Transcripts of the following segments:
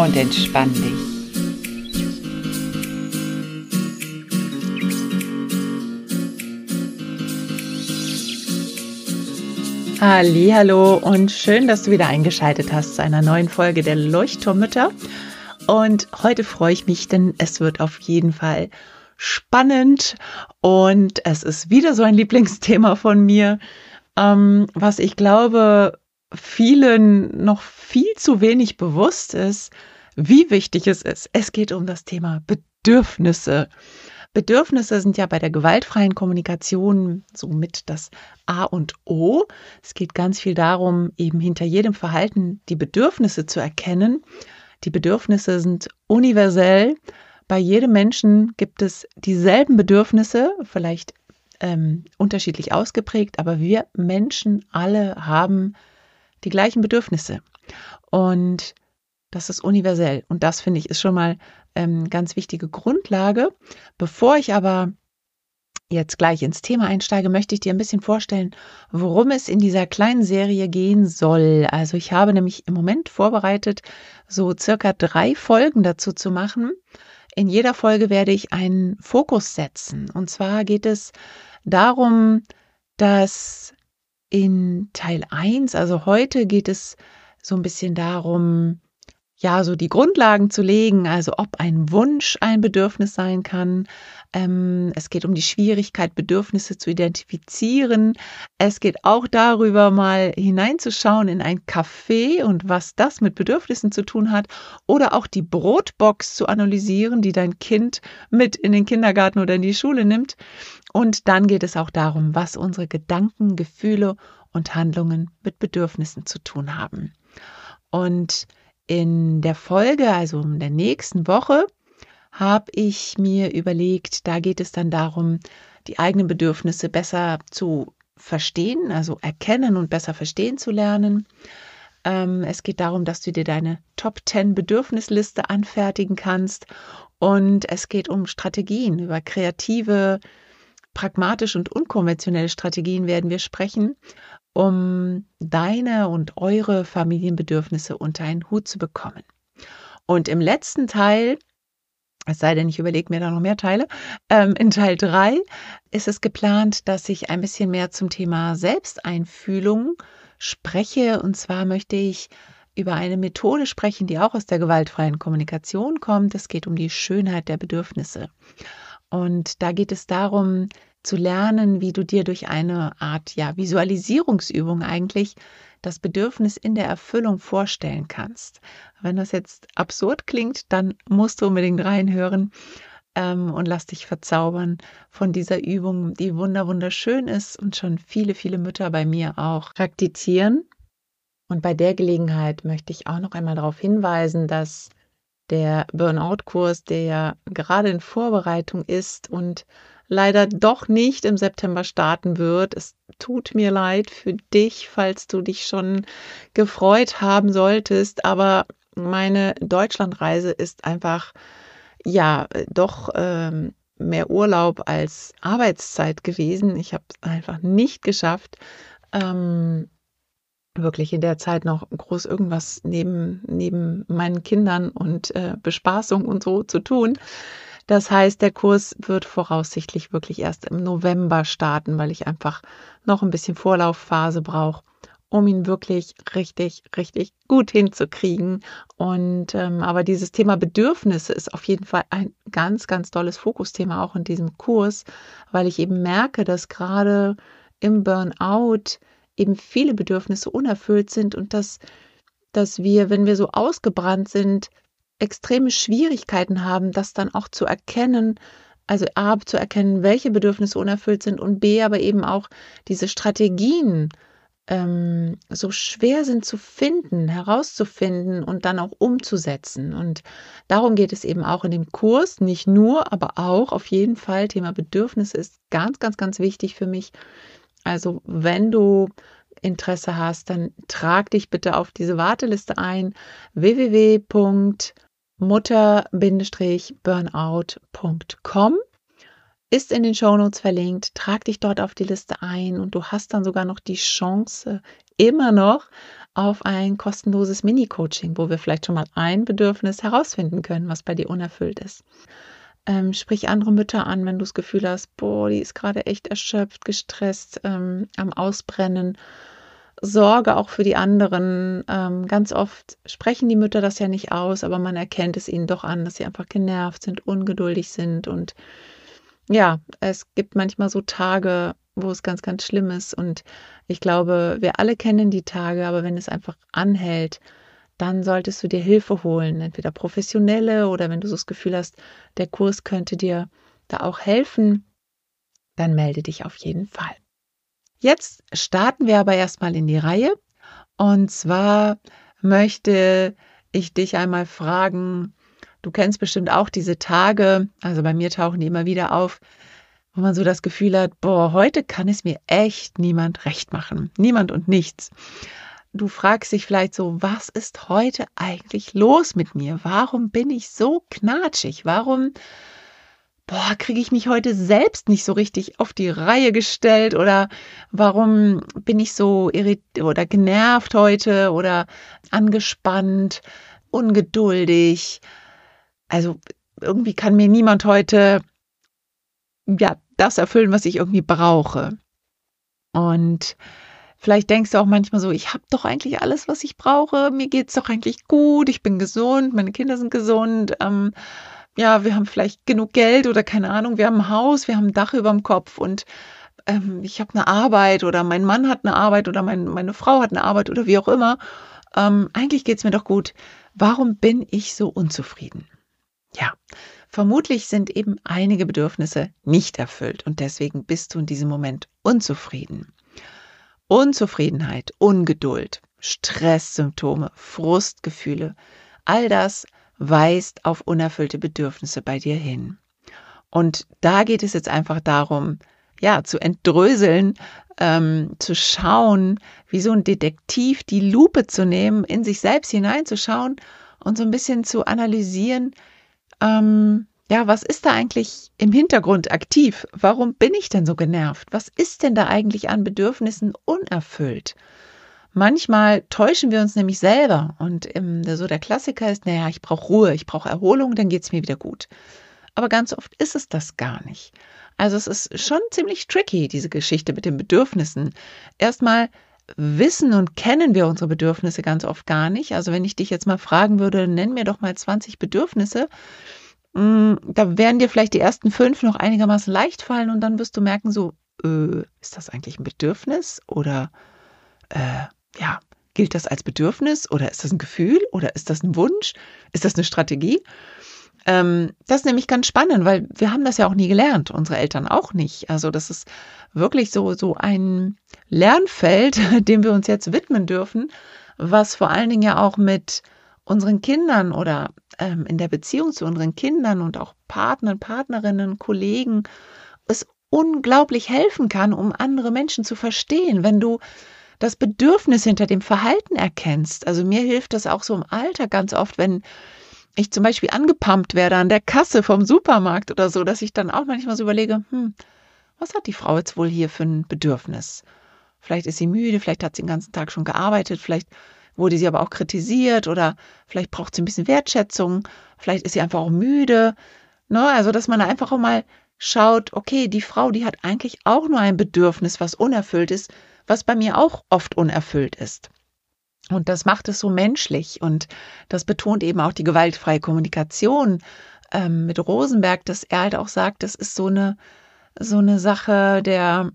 Und entspann dich. Hallo und schön, dass du wieder eingeschaltet hast zu einer neuen Folge der Leuchtturmütter. Und heute freue ich mich, denn es wird auf jeden Fall spannend und es ist wieder so ein Lieblingsthema von mir, ähm, was ich glaube vielen noch viel zu wenig bewusst ist, wie wichtig es ist. Es geht um das Thema Bedürfnisse. Bedürfnisse sind ja bei der gewaltfreien Kommunikation somit das A und O. Es geht ganz viel darum, eben hinter jedem Verhalten die Bedürfnisse zu erkennen. Die Bedürfnisse sind universell. Bei jedem Menschen gibt es dieselben Bedürfnisse, vielleicht ähm, unterschiedlich ausgeprägt, aber wir Menschen alle haben die gleichen Bedürfnisse. Und das ist universell. Und das finde ich ist schon mal ähm, ganz wichtige Grundlage. Bevor ich aber jetzt gleich ins Thema einsteige, möchte ich dir ein bisschen vorstellen, worum es in dieser kleinen Serie gehen soll. Also ich habe nämlich im Moment vorbereitet, so circa drei Folgen dazu zu machen. In jeder Folge werde ich einen Fokus setzen. Und zwar geht es darum, dass in Teil 1, also heute geht es so ein bisschen darum, ja, so die Grundlagen zu legen, also ob ein Wunsch ein Bedürfnis sein kann. Ähm, es geht um die Schwierigkeit, Bedürfnisse zu identifizieren. Es geht auch darüber, mal hineinzuschauen in ein Café und was das mit Bedürfnissen zu tun hat. Oder auch die Brotbox zu analysieren, die dein Kind mit in den Kindergarten oder in die Schule nimmt. Und dann geht es auch darum, was unsere Gedanken, Gefühle und Handlungen mit Bedürfnissen zu tun haben. Und in der Folge, also in der nächsten Woche, habe ich mir überlegt, da geht es dann darum, die eigenen Bedürfnisse besser zu verstehen, also erkennen und besser verstehen zu lernen. Ähm, es geht darum, dass du dir deine Top 10 Bedürfnisliste anfertigen kannst. Und es geht um Strategien, über kreative, pragmatische und unkonventionelle Strategien werden wir sprechen, um deine und eure Familienbedürfnisse unter einen Hut zu bekommen. Und im letzten Teil, es sei denn, ich überlege mir da noch mehr Teile, ähm, in Teil 3 ist es geplant, dass ich ein bisschen mehr zum Thema Selbsteinfühlung spreche. Und zwar möchte ich über eine Methode sprechen, die auch aus der gewaltfreien Kommunikation kommt. Es geht um die Schönheit der Bedürfnisse. Und da geht es darum, zu lernen, wie du dir durch eine Art ja, Visualisierungsübung eigentlich das Bedürfnis in der Erfüllung vorstellen kannst. Wenn das jetzt absurd klingt, dann musst du unbedingt reinhören ähm, und lass dich verzaubern von dieser Übung, die wunder wunderschön ist und schon viele, viele Mütter bei mir auch praktizieren. Und bei der Gelegenheit möchte ich auch noch einmal darauf hinweisen, dass der Burnout-Kurs, der ja gerade in Vorbereitung ist und leider doch nicht im September starten wird. Es tut mir leid für dich, falls du dich schon gefreut haben solltest, aber meine Deutschlandreise ist einfach ja doch ähm, mehr Urlaub als Arbeitszeit gewesen. Ich habe es einfach nicht geschafft, ähm, wirklich in der Zeit noch groß irgendwas neben, neben meinen Kindern und äh, Bespaßung und so zu tun. Das heißt, der Kurs wird voraussichtlich wirklich erst im November starten, weil ich einfach noch ein bisschen Vorlaufphase brauche, um ihn wirklich richtig, richtig gut hinzukriegen. Und ähm, aber dieses Thema Bedürfnisse ist auf jeden Fall ein ganz, ganz tolles Fokusthema auch in diesem Kurs, weil ich eben merke, dass gerade im Burnout eben viele Bedürfnisse unerfüllt sind und dass, dass wir, wenn wir so ausgebrannt sind, extreme Schwierigkeiten haben, das dann auch zu erkennen, also A, zu erkennen, welche Bedürfnisse unerfüllt sind und B, aber eben auch diese Strategien ähm, so schwer sind zu finden, herauszufinden und dann auch umzusetzen. Und darum geht es eben auch in dem Kurs, nicht nur, aber auch auf jeden Fall. Thema Bedürfnisse ist ganz, ganz, ganz wichtig für mich. Also wenn du Interesse hast, dann trag dich bitte auf diese Warteliste ein www.mutter-burnout.com ist in den Shownotes verlinkt. Trag dich dort auf die Liste ein und du hast dann sogar noch die Chance, immer noch auf ein kostenloses Mini-Coaching, wo wir vielleicht schon mal ein Bedürfnis herausfinden können, was bei dir unerfüllt ist. Ähm, sprich andere Mütter an, wenn du das Gefühl hast, boah, die ist gerade echt erschöpft, gestresst, ähm, am Ausbrennen. Sorge auch für die anderen. Ähm, ganz oft sprechen die Mütter das ja nicht aus, aber man erkennt es ihnen doch an, dass sie einfach genervt sind, ungeduldig sind und ja, es gibt manchmal so Tage, wo es ganz, ganz schlimm ist. Und ich glaube, wir alle kennen die Tage, aber wenn es einfach anhält, dann solltest du dir Hilfe holen, entweder professionelle oder wenn du so das Gefühl hast, der Kurs könnte dir da auch helfen, dann melde dich auf jeden Fall. Jetzt starten wir aber erstmal in die Reihe. Und zwar möchte ich dich einmal fragen, Du kennst bestimmt auch diese Tage, also bei mir tauchen die immer wieder auf, wo man so das Gefühl hat, boah, heute kann es mir echt niemand recht machen. Niemand und nichts. Du fragst dich vielleicht so, was ist heute eigentlich los mit mir? Warum bin ich so knatschig? Warum, boah, kriege ich mich heute selbst nicht so richtig auf die Reihe gestellt? Oder warum bin ich so irritiert oder genervt heute oder angespannt, ungeduldig? Also irgendwie kann mir niemand heute ja das erfüllen, was ich irgendwie brauche. Und vielleicht denkst du auch manchmal so, ich habe doch eigentlich alles, was ich brauche. Mir geht's doch eigentlich gut. Ich bin gesund, meine Kinder sind gesund. Ähm, ja, wir haben vielleicht genug Geld oder keine Ahnung. Wir haben ein Haus, wir haben ein Dach über dem Kopf und ähm, ich habe eine Arbeit oder mein Mann hat eine Arbeit oder mein, meine Frau hat eine Arbeit oder wie auch immer. Ähm, eigentlich geht's mir doch gut. Warum bin ich so unzufrieden? Ja, vermutlich sind eben einige Bedürfnisse nicht erfüllt und deswegen bist du in diesem Moment unzufrieden. Unzufriedenheit, Ungeduld, Stresssymptome, Frustgefühle, all das weist auf unerfüllte Bedürfnisse bei dir hin. Und da geht es jetzt einfach darum, ja, zu entdröseln, ähm, zu schauen, wie so ein Detektiv die Lupe zu nehmen, in sich selbst hineinzuschauen und so ein bisschen zu analysieren, ähm, ja, was ist da eigentlich im Hintergrund aktiv? Warum bin ich denn so genervt? Was ist denn da eigentlich an Bedürfnissen unerfüllt? Manchmal täuschen wir uns nämlich selber und im, so der Klassiker ist, naja, ich brauche Ruhe, ich brauche Erholung, dann geht es mir wieder gut. Aber ganz oft ist es das gar nicht. Also es ist schon ziemlich tricky, diese Geschichte mit den Bedürfnissen. Erstmal wissen und kennen wir unsere Bedürfnisse ganz oft gar nicht. Also wenn ich dich jetzt mal fragen würde, nenn mir doch mal 20 Bedürfnisse, mm, da werden dir vielleicht die ersten fünf noch einigermaßen leicht fallen und dann wirst du merken, so, äh, ist das eigentlich ein Bedürfnis oder äh, ja, gilt das als Bedürfnis oder ist das ein Gefühl oder ist das ein Wunsch? Ist das eine Strategie? Ähm, das ist nämlich ganz spannend, weil wir haben das ja auch nie gelernt, unsere Eltern auch nicht. Also das ist wirklich so, so ein Lernfeld, dem wir uns jetzt widmen dürfen, was vor allen Dingen ja auch mit unseren Kindern oder ähm, in der Beziehung zu unseren Kindern und auch Partnern, Partnerinnen, Kollegen es unglaublich helfen kann, um andere Menschen zu verstehen, wenn du das Bedürfnis hinter dem Verhalten erkennst. Also mir hilft das auch so im Alter ganz oft, wenn ich zum Beispiel angepumpt werde an der Kasse vom Supermarkt oder so, dass ich dann auch manchmal so überlege, hm, was hat die Frau jetzt wohl hier für ein Bedürfnis? Vielleicht ist sie müde, vielleicht hat sie den ganzen Tag schon gearbeitet, vielleicht wurde sie aber auch kritisiert oder vielleicht braucht sie ein bisschen Wertschätzung, vielleicht ist sie einfach auch müde. Ne? Also, dass man einfach auch mal schaut, okay, die Frau, die hat eigentlich auch nur ein Bedürfnis, was unerfüllt ist, was bei mir auch oft unerfüllt ist. Und das macht es so menschlich und das betont eben auch die gewaltfreie Kommunikation ähm, mit Rosenberg, dass er halt auch sagt, das ist so eine, so eine Sache der,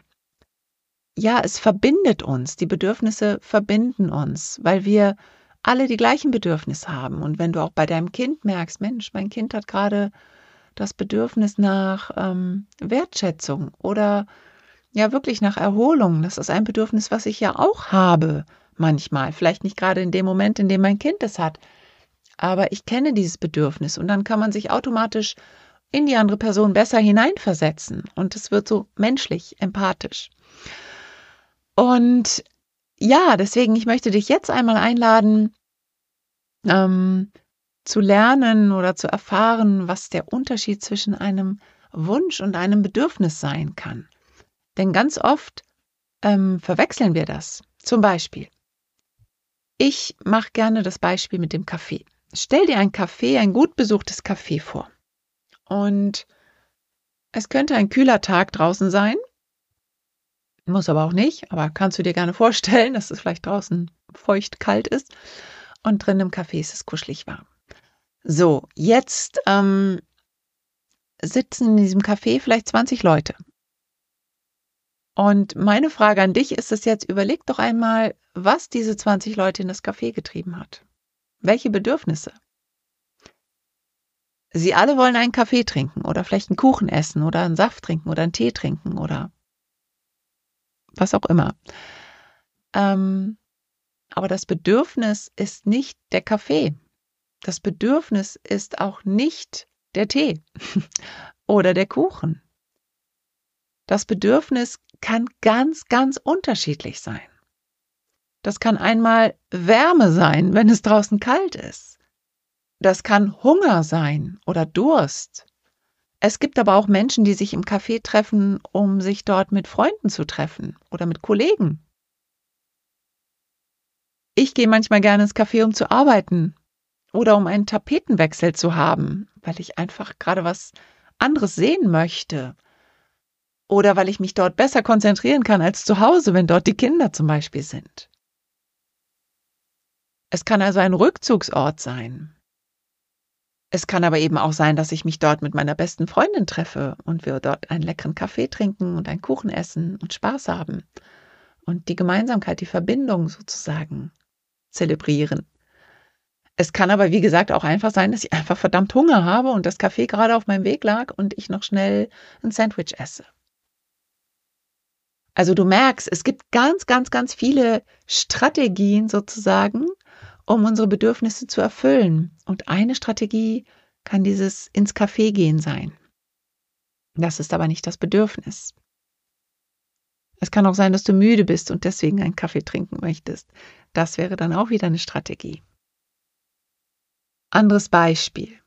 ja, es verbindet uns, die Bedürfnisse verbinden uns, weil wir alle die gleichen Bedürfnisse haben. Und wenn du auch bei deinem Kind merkst, Mensch, mein Kind hat gerade das Bedürfnis nach ähm, Wertschätzung oder ja wirklich nach Erholung. Das ist ein Bedürfnis, was ich ja auch habe manchmal. Vielleicht nicht gerade in dem Moment, in dem mein Kind es hat. Aber ich kenne dieses Bedürfnis und dann kann man sich automatisch in die andere Person besser hineinversetzen und es wird so menschlich, empathisch. Und ja, deswegen, ich möchte dich jetzt einmal einladen, ähm, zu lernen oder zu erfahren, was der Unterschied zwischen einem Wunsch und einem Bedürfnis sein kann. Denn ganz oft ähm, verwechseln wir das. Zum Beispiel, ich mache gerne das Beispiel mit dem Kaffee. Stell dir ein Café, ein gut besuchtes Café vor. Und es könnte ein kühler Tag draußen sein. Muss aber auch nicht, aber kannst du dir gerne vorstellen, dass es vielleicht draußen feucht kalt ist. Und drin im Café ist es kuschelig warm. So, jetzt ähm, sitzen in diesem Café vielleicht 20 Leute. Und meine Frage an dich ist es jetzt, überleg doch einmal, was diese 20 Leute in das Café getrieben hat. Welche Bedürfnisse? Sie alle wollen einen Kaffee trinken oder vielleicht einen Kuchen essen oder einen Saft trinken oder einen Tee trinken oder was auch immer. Ähm, aber das Bedürfnis ist nicht der Kaffee. Das Bedürfnis ist auch nicht der Tee oder der Kuchen. Das Bedürfnis kann ganz, ganz unterschiedlich sein. Das kann einmal Wärme sein, wenn es draußen kalt ist. Das kann Hunger sein oder Durst. Es gibt aber auch Menschen, die sich im Café treffen, um sich dort mit Freunden zu treffen oder mit Kollegen. Ich gehe manchmal gerne ins Café, um zu arbeiten oder um einen Tapetenwechsel zu haben, weil ich einfach gerade was anderes sehen möchte. Oder weil ich mich dort besser konzentrieren kann als zu Hause, wenn dort die Kinder zum Beispiel sind. Es kann also ein Rückzugsort sein. Es kann aber eben auch sein, dass ich mich dort mit meiner besten Freundin treffe und wir dort einen leckeren Kaffee trinken und einen Kuchen essen und Spaß haben und die Gemeinsamkeit, die Verbindung sozusagen zelebrieren. Es kann aber, wie gesagt, auch einfach sein, dass ich einfach verdammt Hunger habe und das Kaffee gerade auf meinem Weg lag und ich noch schnell ein Sandwich esse. Also du merkst, es gibt ganz, ganz, ganz viele Strategien sozusagen, um unsere Bedürfnisse zu erfüllen. Und eine Strategie kann dieses ins Café gehen sein. Das ist aber nicht das Bedürfnis. Es kann auch sein, dass du müde bist und deswegen einen Kaffee trinken möchtest. Das wäre dann auch wieder eine Strategie. Anderes Beispiel.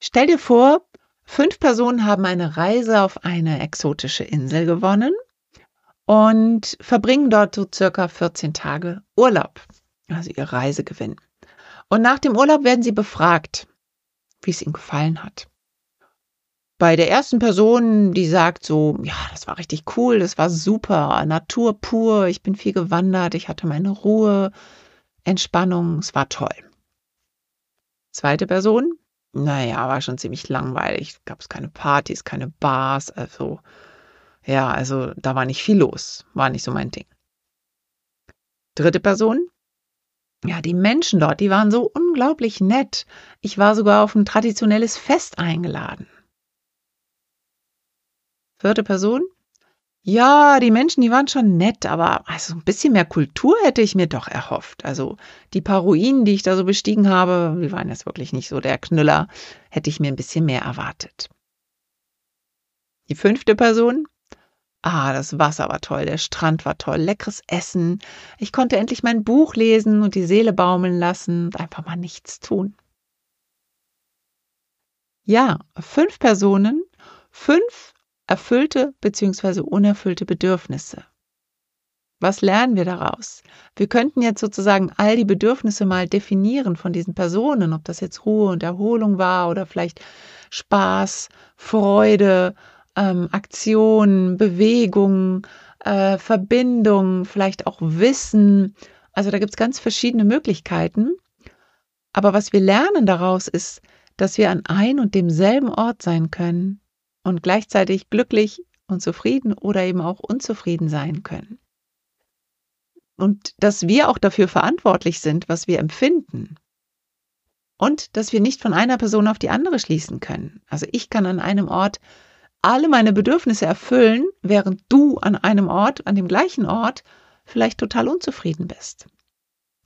Stell dir vor, fünf Personen haben eine Reise auf eine exotische Insel gewonnen und verbringen dort so circa 14 Tage Urlaub, also ihr Reisegewinn. Und nach dem Urlaub werden sie befragt, wie es ihnen gefallen hat. Bei der ersten Person, die sagt so, ja, das war richtig cool, das war super, Natur pur, ich bin viel gewandert, ich hatte meine Ruhe, Entspannung, es war toll. Zweite Person, naja, war schon ziemlich langweilig. Gab es keine Partys, keine Bars, also ja, also da war nicht viel los, war nicht so mein Ding. Dritte Person, ja, die Menschen dort, die waren so unglaublich nett. Ich war sogar auf ein traditionelles Fest eingeladen. Vierte Person, ja, die Menschen, die waren schon nett, aber also ein bisschen mehr Kultur hätte ich mir doch erhofft. Also die paar Ruinen, die ich da so bestiegen habe, die waren jetzt wirklich nicht so der Knüller, hätte ich mir ein bisschen mehr erwartet. Die fünfte Person. Ah, das Wasser war toll, der Strand war toll, leckeres Essen. Ich konnte endlich mein Buch lesen und die Seele baumeln lassen und einfach mal nichts tun. Ja, fünf Personen, fünf erfüllte bzw. unerfüllte Bedürfnisse. Was lernen wir daraus? Wir könnten jetzt sozusagen all die Bedürfnisse mal definieren von diesen Personen, ob das jetzt Ruhe und Erholung war oder vielleicht Spaß, Freude, ähm, Aktion, Bewegung, äh, Verbindung, vielleicht auch Wissen. Also da gibt es ganz verschiedene Möglichkeiten. Aber was wir lernen daraus ist, dass wir an ein und demselben Ort sein können und gleichzeitig glücklich und zufrieden oder eben auch unzufrieden sein können. Und dass wir auch dafür verantwortlich sind, was wir empfinden. Und dass wir nicht von einer Person auf die andere schließen können. Also ich kann an einem Ort alle meine Bedürfnisse erfüllen, während du an einem Ort, an dem gleichen Ort, vielleicht total unzufrieden bist.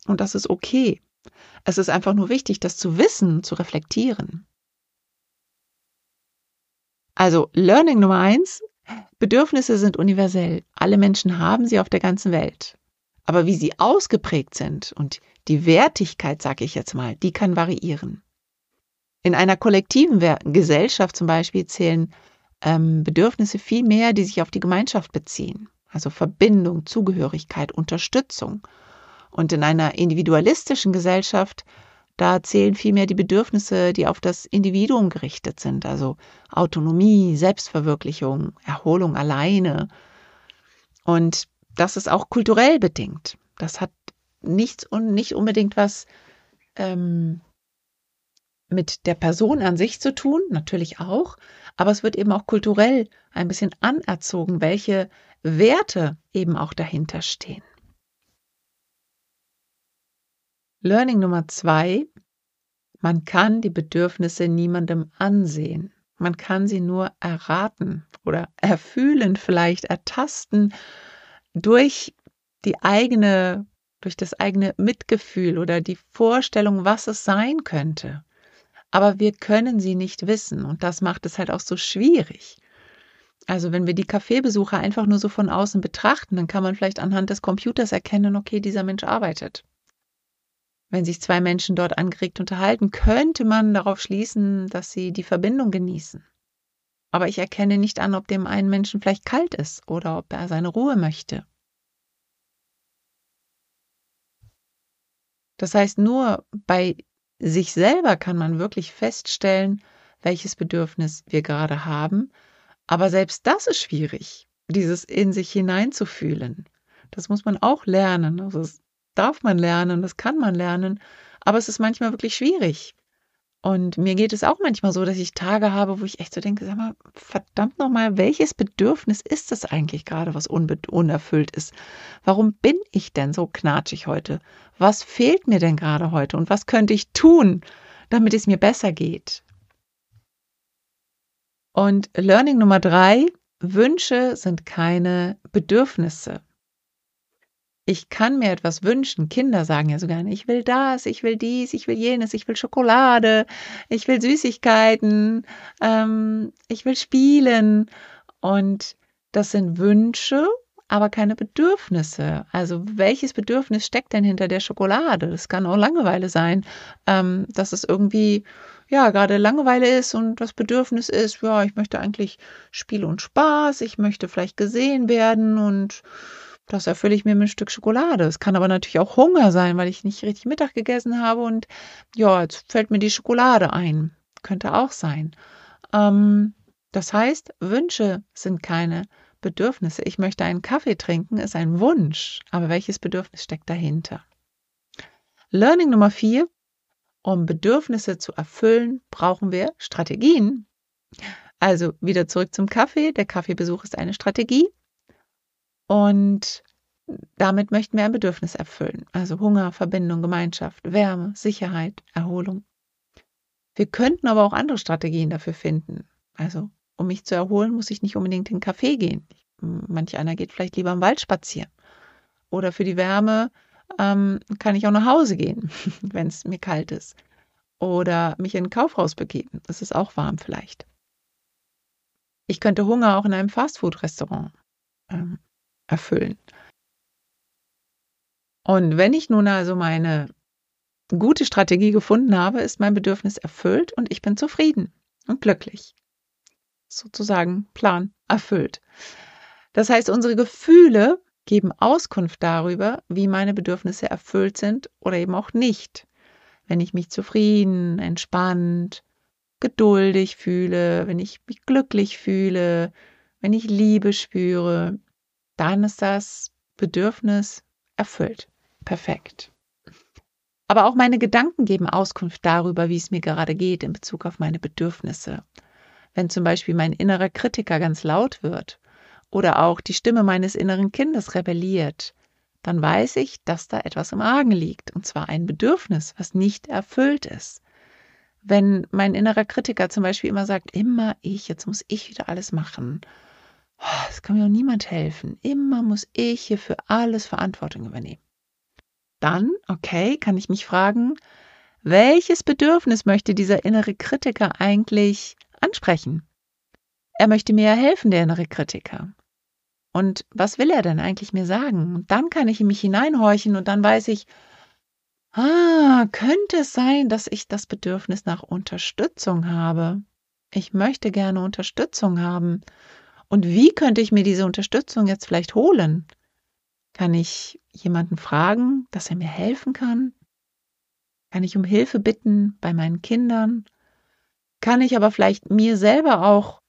Und das ist okay. Es ist einfach nur wichtig, das zu wissen, zu reflektieren. Also Learning Nummer eins, Bedürfnisse sind universell. Alle Menschen haben sie auf der ganzen Welt. Aber wie sie ausgeprägt sind und die Wertigkeit, sage ich jetzt mal, die kann variieren. In einer kollektiven Gesellschaft zum Beispiel zählen ähm, Bedürfnisse viel mehr, die sich auf die Gemeinschaft beziehen. Also Verbindung, Zugehörigkeit, Unterstützung. Und in einer individualistischen Gesellschaft, da zählen vielmehr die Bedürfnisse, die auf das Individuum gerichtet sind. Also Autonomie, Selbstverwirklichung, Erholung alleine. Und das ist auch kulturell bedingt. Das hat nichts und nicht unbedingt was ähm, mit der Person an sich zu tun, natürlich auch, aber es wird eben auch kulturell ein bisschen anerzogen, welche Werte eben auch dahinter stehen. Learning Nummer zwei, man kann die Bedürfnisse niemandem ansehen. Man kann sie nur erraten oder erfühlen, vielleicht ertasten durch die eigene, durch das eigene Mitgefühl oder die Vorstellung, was es sein könnte aber wir können sie nicht wissen und das macht es halt auch so schwierig. Also wenn wir die Kaffeebesucher einfach nur so von außen betrachten, dann kann man vielleicht anhand des Computers erkennen, okay, dieser Mensch arbeitet. Wenn sich zwei Menschen dort angeregt unterhalten, könnte man darauf schließen, dass sie die Verbindung genießen. Aber ich erkenne nicht an, ob dem einen Menschen vielleicht kalt ist oder ob er seine Ruhe möchte. Das heißt, nur bei sich selber kann man wirklich feststellen, welches Bedürfnis wir gerade haben. Aber selbst das ist schwierig, dieses in sich hineinzufühlen. Das muss man auch lernen. Also das darf man lernen, das kann man lernen. Aber es ist manchmal wirklich schwierig. Und mir geht es auch manchmal so, dass ich Tage habe, wo ich echt so denke, sag mal, verdammt nochmal, welches Bedürfnis ist das eigentlich gerade, was unerfüllt ist? Warum bin ich denn so knatschig heute? Was fehlt mir denn gerade heute? Und was könnte ich tun, damit es mir besser geht? Und Learning Nummer drei, Wünsche sind keine Bedürfnisse ich kann mir etwas wünschen. Kinder sagen ja so gerne, ich will das, ich will dies, ich will jenes, ich will Schokolade, ich will Süßigkeiten, ähm, ich will spielen. Und das sind Wünsche, aber keine Bedürfnisse. Also welches Bedürfnis steckt denn hinter der Schokolade? Das kann auch Langeweile sein, ähm, dass es irgendwie ja gerade Langeweile ist und das Bedürfnis ist, ja, ich möchte eigentlich Spiel und Spaß, ich möchte vielleicht gesehen werden und das erfülle ich mir mit ein Stück Schokolade. Es kann aber natürlich auch Hunger sein, weil ich nicht richtig Mittag gegessen habe und ja, jetzt fällt mir die Schokolade ein. Könnte auch sein. Ähm, das heißt, Wünsche sind keine Bedürfnisse. Ich möchte einen Kaffee trinken, ist ein Wunsch. Aber welches Bedürfnis steckt dahinter? Learning Nummer vier. Um Bedürfnisse zu erfüllen, brauchen wir Strategien. Also wieder zurück zum Kaffee. Der Kaffeebesuch ist eine Strategie. Und damit möchten wir ein Bedürfnis erfüllen. Also Hunger, Verbindung, Gemeinschaft, Wärme, Sicherheit, Erholung. Wir könnten aber auch andere Strategien dafür finden. Also, um mich zu erholen, muss ich nicht unbedingt in den Café gehen. Manch einer geht vielleicht lieber im Wald spazieren. Oder für die Wärme ähm, kann ich auch nach Hause gehen, wenn es mir kalt ist. Oder mich in ein Kaufhaus begeben. Es ist auch warm vielleicht. Ich könnte Hunger auch in einem Fastfood-Restaurant ähm, erfüllen. Und wenn ich nun also meine gute Strategie gefunden habe, ist mein Bedürfnis erfüllt und ich bin zufrieden und glücklich. Sozusagen Plan erfüllt. Das heißt, unsere Gefühle geben Auskunft darüber, wie meine Bedürfnisse erfüllt sind oder eben auch nicht. Wenn ich mich zufrieden, entspannt, geduldig fühle, wenn ich mich glücklich fühle, wenn ich Liebe spüre, dann ist das Bedürfnis erfüllt. Perfekt. Aber auch meine Gedanken geben Auskunft darüber, wie es mir gerade geht in Bezug auf meine Bedürfnisse. Wenn zum Beispiel mein innerer Kritiker ganz laut wird oder auch die Stimme meines inneren Kindes rebelliert, dann weiß ich, dass da etwas im Argen liegt, und zwar ein Bedürfnis, was nicht erfüllt ist. Wenn mein innerer Kritiker zum Beispiel immer sagt, immer ich, jetzt muss ich wieder alles machen. Es kann mir auch niemand helfen. Immer muss ich hier für alles Verantwortung übernehmen. Dann, okay, kann ich mich fragen, welches Bedürfnis möchte dieser innere Kritiker eigentlich ansprechen? Er möchte mir ja helfen, der innere Kritiker. Und was will er denn eigentlich mir sagen? Und dann kann ich in mich hineinhorchen und dann weiß ich, ah, könnte es sein, dass ich das Bedürfnis nach Unterstützung habe? Ich möchte gerne Unterstützung haben. Und wie könnte ich mir diese Unterstützung jetzt vielleicht holen? Kann ich jemanden fragen, dass er mir helfen kann? Kann ich um Hilfe bitten bei meinen Kindern? Kann ich aber vielleicht mir selber auch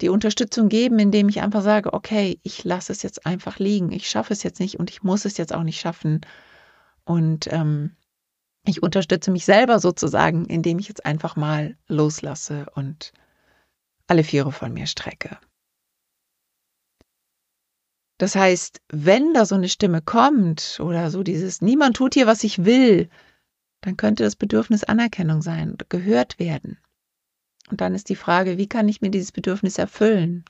die Unterstützung geben, indem ich einfach sage, okay, ich lasse es jetzt einfach liegen, ich schaffe es jetzt nicht und ich muss es jetzt auch nicht schaffen. Und ähm, ich unterstütze mich selber sozusagen, indem ich jetzt einfach mal loslasse und alle Viere von mir strecke. Das heißt, wenn da so eine Stimme kommt oder so dieses Niemand tut hier, was ich will, dann könnte das Bedürfnis Anerkennung sein, gehört werden. Und dann ist die Frage, wie kann ich mir dieses Bedürfnis erfüllen?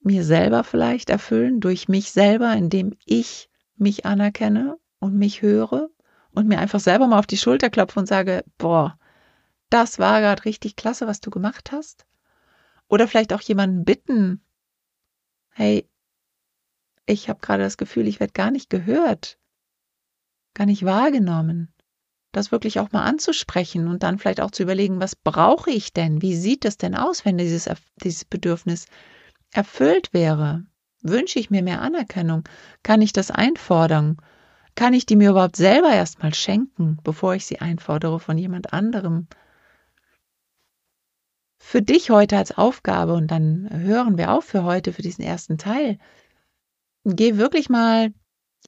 Mir selber vielleicht erfüllen, durch mich selber, indem ich mich anerkenne und mich höre und mir einfach selber mal auf die Schulter klopfe und sage, boah, das war gerade richtig klasse, was du gemacht hast. Oder vielleicht auch jemanden bitten, hey, ich habe gerade das Gefühl, ich werde gar nicht gehört, gar nicht wahrgenommen das wirklich auch mal anzusprechen und dann vielleicht auch zu überlegen, was brauche ich denn? Wie sieht es denn aus, wenn dieses, dieses Bedürfnis erfüllt wäre? Wünsche ich mir mehr Anerkennung? Kann ich das einfordern? Kann ich die mir überhaupt selber erstmal schenken, bevor ich sie einfordere von jemand anderem? Für dich heute als Aufgabe, und dann hören wir auf für heute, für diesen ersten Teil, geh wirklich mal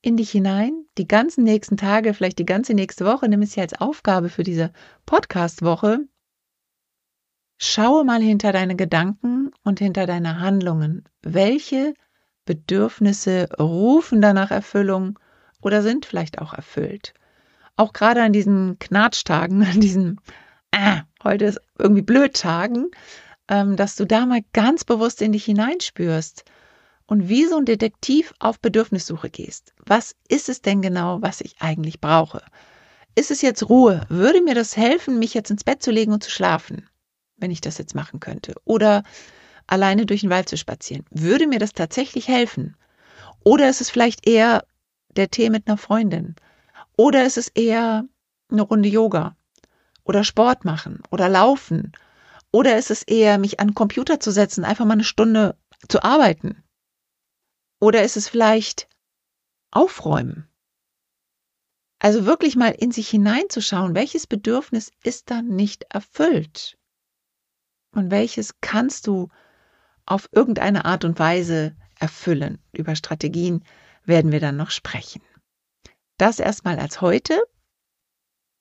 in dich hinein, die ganzen nächsten Tage, vielleicht die ganze nächste Woche, nimm es ja als Aufgabe für diese Podcast-Woche. Schaue mal hinter deine Gedanken und hinter deine Handlungen. Welche Bedürfnisse rufen danach Erfüllung oder sind vielleicht auch erfüllt? Auch gerade an diesen Knatschtag,en an diesen äh, heute ist irgendwie blöd Tagen, ähm, dass du da mal ganz bewusst in dich hineinspürst und wie so ein Detektiv auf Bedürfnissuche gehst. Was ist es denn genau, was ich eigentlich brauche? Ist es jetzt Ruhe? Würde mir das helfen, mich jetzt ins Bett zu legen und zu schlafen, wenn ich das jetzt machen könnte? Oder alleine durch den Wald zu spazieren? Würde mir das tatsächlich helfen? Oder ist es vielleicht eher der Tee mit einer Freundin? Oder ist es eher eine Runde Yoga? Oder Sport machen? Oder laufen? Oder ist es eher, mich an den Computer zu setzen, einfach mal eine Stunde zu arbeiten? Oder ist es vielleicht aufräumen? Also wirklich mal in sich hineinzuschauen, welches Bedürfnis ist da nicht erfüllt? Und welches kannst du auf irgendeine Art und Weise erfüllen? Über Strategien werden wir dann noch sprechen. Das erstmal als heute.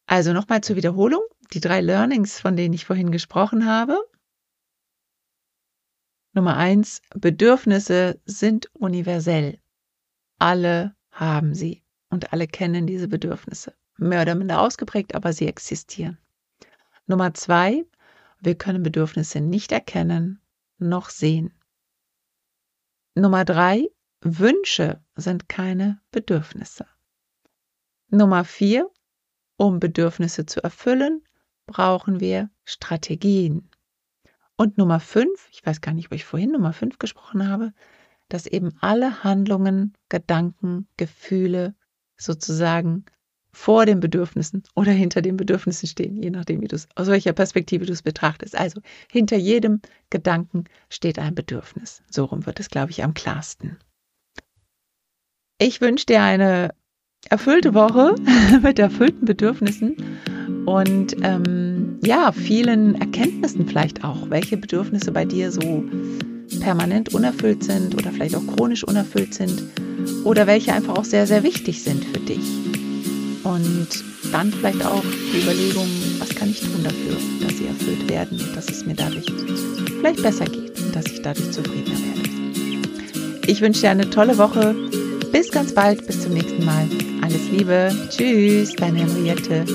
Also nochmal zur Wiederholung. Die drei Learnings, von denen ich vorhin gesprochen habe. Nummer eins, Bedürfnisse sind universell. Alle haben sie und alle kennen diese Bedürfnisse. Mehr oder minder ausgeprägt, aber sie existieren. Nummer zwei, wir können Bedürfnisse nicht erkennen noch sehen. Nummer drei, Wünsche sind keine Bedürfnisse. Nummer vier, um Bedürfnisse zu erfüllen, brauchen wir Strategien. Und Nummer fünf, ich weiß gar nicht, ob ich vorhin Nummer fünf gesprochen habe, dass eben alle Handlungen, Gedanken, Gefühle sozusagen vor den Bedürfnissen oder hinter den Bedürfnissen stehen, je nachdem, wie du es, aus welcher Perspektive du es betrachtest. Also hinter jedem Gedanken steht ein Bedürfnis. So rum wird es, glaube ich, am klarsten. Ich wünsche dir eine erfüllte Woche mit erfüllten Bedürfnissen und ähm, ja, vielen Erkenntnissen vielleicht auch, welche Bedürfnisse bei dir so permanent unerfüllt sind oder vielleicht auch chronisch unerfüllt sind oder welche einfach auch sehr, sehr wichtig sind für dich. Und dann vielleicht auch die Überlegung, was kann ich tun dafür, dass sie erfüllt werden, dass es mir dadurch vielleicht besser geht, dass ich dadurch zufriedener werde. Ich wünsche dir eine tolle Woche. Bis ganz bald, bis zum nächsten Mal. Alles Liebe. Tschüss, deine Henriette.